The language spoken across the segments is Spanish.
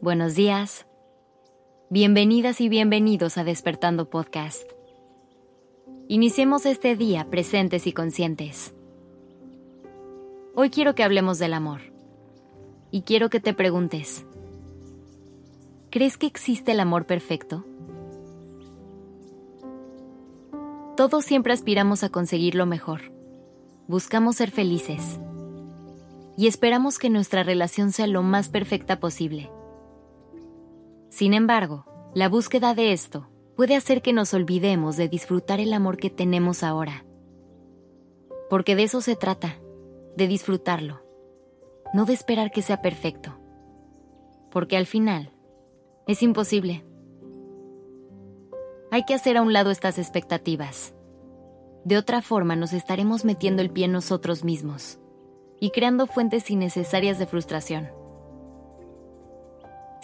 buenos días. Bienvenidas y bienvenidos a Despertando Podcast. Iniciemos este día presentes y conscientes. Hoy quiero que hablemos del amor. Y quiero que te preguntes, ¿crees que existe el amor perfecto? Todos siempre aspiramos a conseguir lo mejor. Buscamos ser felices. Y esperamos que nuestra relación sea lo más perfecta posible. Sin embargo, la búsqueda de esto puede hacer que nos olvidemos de disfrutar el amor que tenemos ahora. Porque de eso se trata, de disfrutarlo, no de esperar que sea perfecto. Porque al final, es imposible. Hay que hacer a un lado estas expectativas. De otra forma nos estaremos metiendo el pie en nosotros mismos y creando fuentes innecesarias de frustración.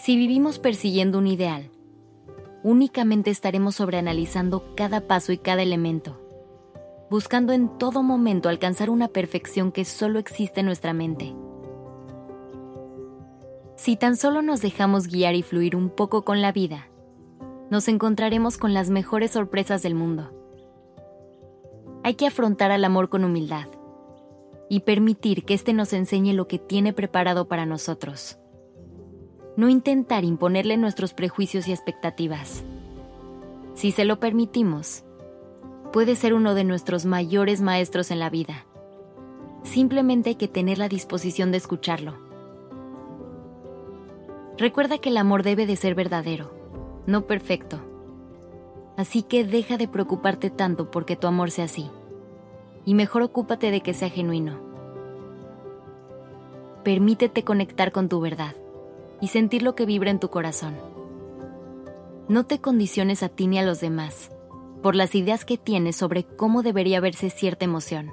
Si vivimos persiguiendo un ideal, únicamente estaremos sobreanalizando cada paso y cada elemento, buscando en todo momento alcanzar una perfección que solo existe en nuestra mente. Si tan solo nos dejamos guiar y fluir un poco con la vida, nos encontraremos con las mejores sorpresas del mundo. Hay que afrontar al amor con humildad y permitir que éste nos enseñe lo que tiene preparado para nosotros no intentar imponerle nuestros prejuicios y expectativas. Si se lo permitimos, puede ser uno de nuestros mayores maestros en la vida. Simplemente hay que tener la disposición de escucharlo. Recuerda que el amor debe de ser verdadero, no perfecto. Así que deja de preocuparte tanto porque tu amor sea así. Y mejor ocúpate de que sea genuino. Permítete conectar con tu verdad y sentir lo que vibra en tu corazón. No te condiciones a ti ni a los demás por las ideas que tienes sobre cómo debería verse cierta emoción.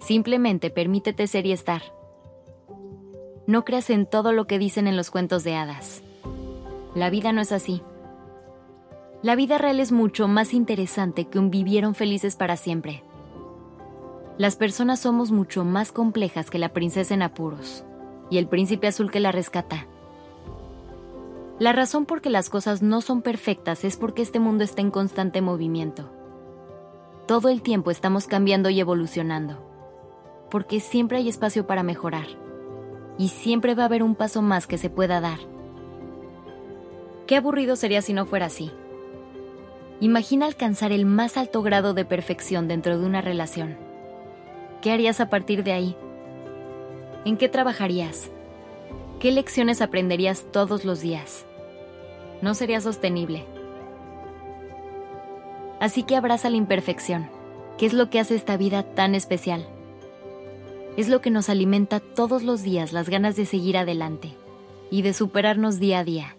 Simplemente permítete ser y estar. No creas en todo lo que dicen en los cuentos de hadas. La vida no es así. La vida real es mucho más interesante que un vivieron felices para siempre. Las personas somos mucho más complejas que la princesa en apuros y el príncipe azul que la rescata. La razón por que las cosas no son perfectas es porque este mundo está en constante movimiento. Todo el tiempo estamos cambiando y evolucionando, porque siempre hay espacio para mejorar, y siempre va a haber un paso más que se pueda dar. Qué aburrido sería si no fuera así. Imagina alcanzar el más alto grado de perfección dentro de una relación. ¿Qué harías a partir de ahí? ¿En qué trabajarías? ¿Qué lecciones aprenderías todos los días? No sería sostenible. Así que abraza la imperfección, que es lo que hace esta vida tan especial. Es lo que nos alimenta todos los días las ganas de seguir adelante y de superarnos día a día.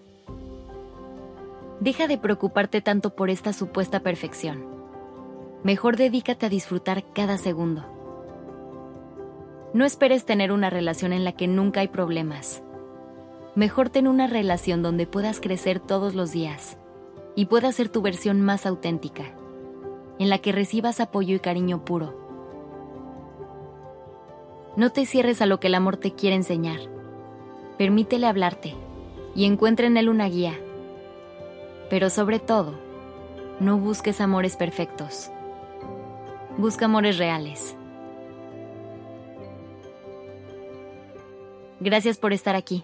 Deja de preocuparte tanto por esta supuesta perfección. Mejor dedícate a disfrutar cada segundo. No esperes tener una relación en la que nunca hay problemas mejor ten una relación donde puedas crecer todos los días y puedas ser tu versión más auténtica, en la que recibas apoyo y cariño puro. No te cierres a lo que el amor te quiere enseñar. Permítele hablarte y encuentra en él una guía. Pero sobre todo, no busques amores perfectos. Busca amores reales. Gracias por estar aquí.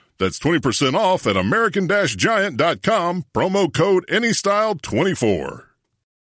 That's 20% off at American-Giant.com, promo code ANYSTYLE24.